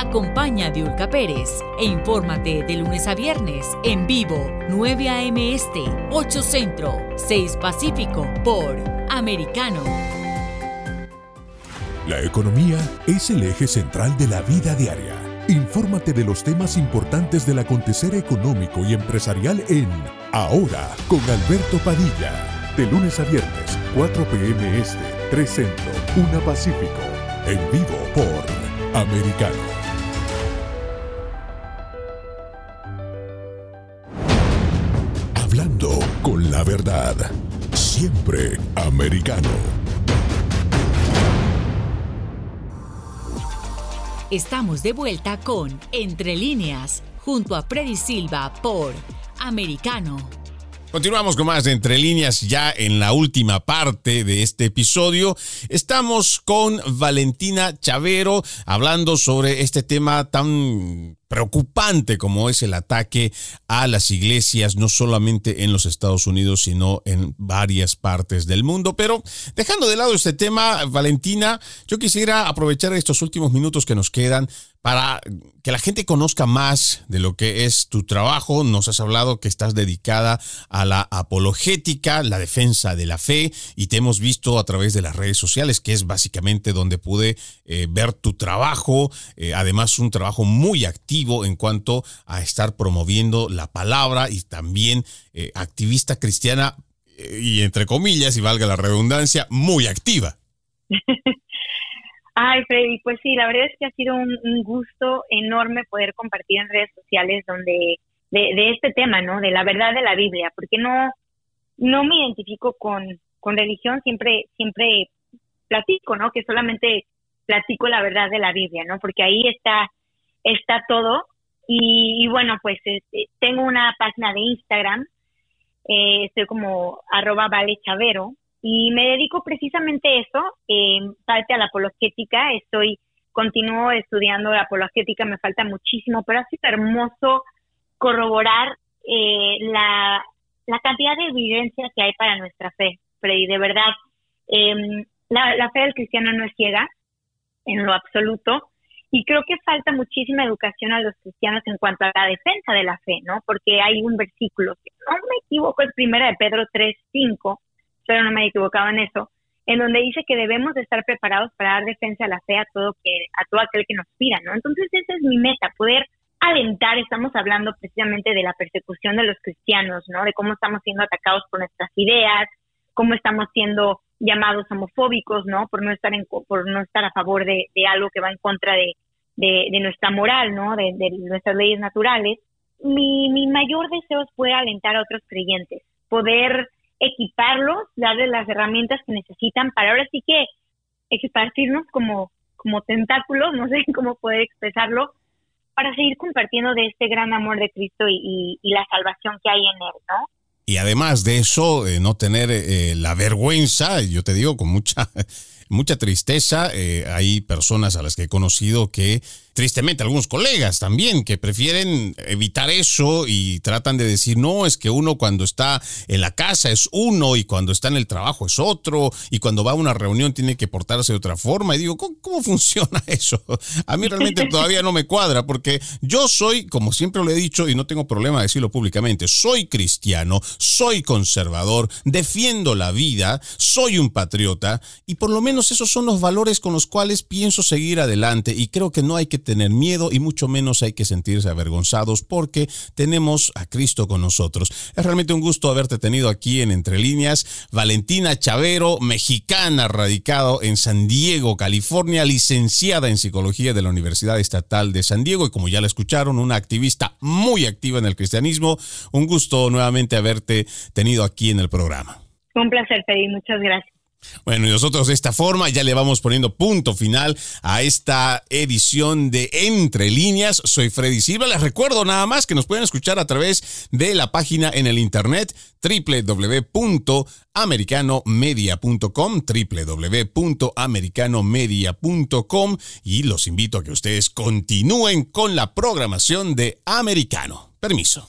Acompaña a Diulca Pérez e infórmate de lunes a viernes en vivo 9 a.m. Este, 8 Centro, 6 Pacífico por Americano. La economía es el eje central de la vida diaria. Infórmate de los temas importantes del acontecer económico y empresarial en Ahora con Alberto Padilla. De lunes a viernes, 4 p.m. Este, 3 Centro, 1 Pacífico. En vivo por Americano. Siempre americano. Estamos de vuelta con Entre líneas, junto a Freddy Silva por Americano. Continuamos con más de Entre líneas ya en la última parte de este episodio. Estamos con Valentina Chavero hablando sobre este tema tan preocupante como es el ataque a las iglesias, no solamente en los Estados Unidos, sino en varias partes del mundo. Pero dejando de lado este tema, Valentina, yo quisiera aprovechar estos últimos minutos que nos quedan para que la gente conozca más de lo que es tu trabajo. Nos has hablado que estás dedicada a la apologética, la defensa de la fe, y te hemos visto a través de las redes sociales, que es básicamente donde pude eh, ver tu trabajo. Eh, además, un trabajo muy activo en cuanto a estar promoviendo la palabra y también eh, activista cristiana, y entre comillas, y valga la redundancia, muy activa. Ay, Freddy, pues sí, la verdad es que ha sido un, gusto enorme poder compartir en redes sociales donde de, este tema, ¿no? De la verdad de la Biblia, porque no no me identifico con, con religión, siempre siempre platico, ¿no? Que solamente platico la verdad de la Biblia, ¿no? Porque ahí está está todo y, bueno, pues este, tengo una página de Instagram, eh, estoy como arroba vale chavero y me dedico precisamente a eso, eh, parte a la apologética, estoy, continúo estudiando la apologética, me falta muchísimo, pero ha sido hermoso corroborar eh, la, la cantidad de evidencia que hay para nuestra fe, Freddy, de verdad. Em, la, la fe del cristiano no es ciega, en lo absoluto, y creo que falta muchísima educación a los cristianos en cuanto a la defensa de la fe, ¿no? Porque hay un versículo, que no me equivoco, es primera de Pedro 3, 5, pero no me he equivocado en eso, en donde dice que debemos de estar preparados para dar defensa a la fe a todo que a todo aquel que nos pida, ¿no? Entonces esa es mi meta, poder alentar, estamos hablando precisamente de la persecución de los cristianos, ¿no? De cómo estamos siendo atacados por nuestras ideas, cómo estamos siendo llamados homofóbicos, ¿no? Por no estar en, por no estar a favor de, algo que va en contra de, nuestra moral, ¿no? De, nuestras leyes naturales. Mi mayor deseo es poder alentar a otros creyentes, poder equiparlos, darles las herramientas que necesitan para ahora sí que esparcirnos como, como tentáculos, no sé cómo poder expresarlo, para seguir compartiendo de este gran amor de Cristo y, la salvación que hay en él, ¿no? Y además de eso, eh, no tener eh, la vergüenza, yo te digo con mucha, mucha tristeza, eh, hay personas a las que he conocido que tristemente algunos colegas también que prefieren evitar eso y tratan de decir, no, es que uno cuando está en la casa es uno y cuando está en el trabajo es otro y cuando va a una reunión tiene que portarse de otra forma. Y digo, ¿cómo, funciona eso? A mí realmente todavía no me cuadra porque yo soy, como siempre lo he dicho y no tengo problema de decirlo públicamente, soy cristiano, soy conservador, defiendo la vida, soy un patriota y por lo menos esos son los valores con los cuales pienso seguir adelante y creo que no hay que miedo y mucho menos hay que sentirse avergonzados porque tenemos a Cristo con nosotros. Es realmente un gusto haberte tenido aquí en Entre Líneas. Valentina Chavero, mexicana, radicado en San Diego, California, licenciada en psicología de la Universidad Estatal de San Diego y como ya la escucharon, una activista muy activa en el cristianismo. Un gusto nuevamente haberte tenido aquí en el programa. Un placer, Freddy. Muchas gracias. Bueno, y nosotros de esta forma ya le vamos poniendo punto final a esta edición de Entre Líneas. Soy Freddy Silva. Les recuerdo nada más que nos pueden escuchar a través de la página en el internet www.americanomedia.com www.americanomedia.com y los invito a que ustedes continúen con la programación de Americano. Permiso.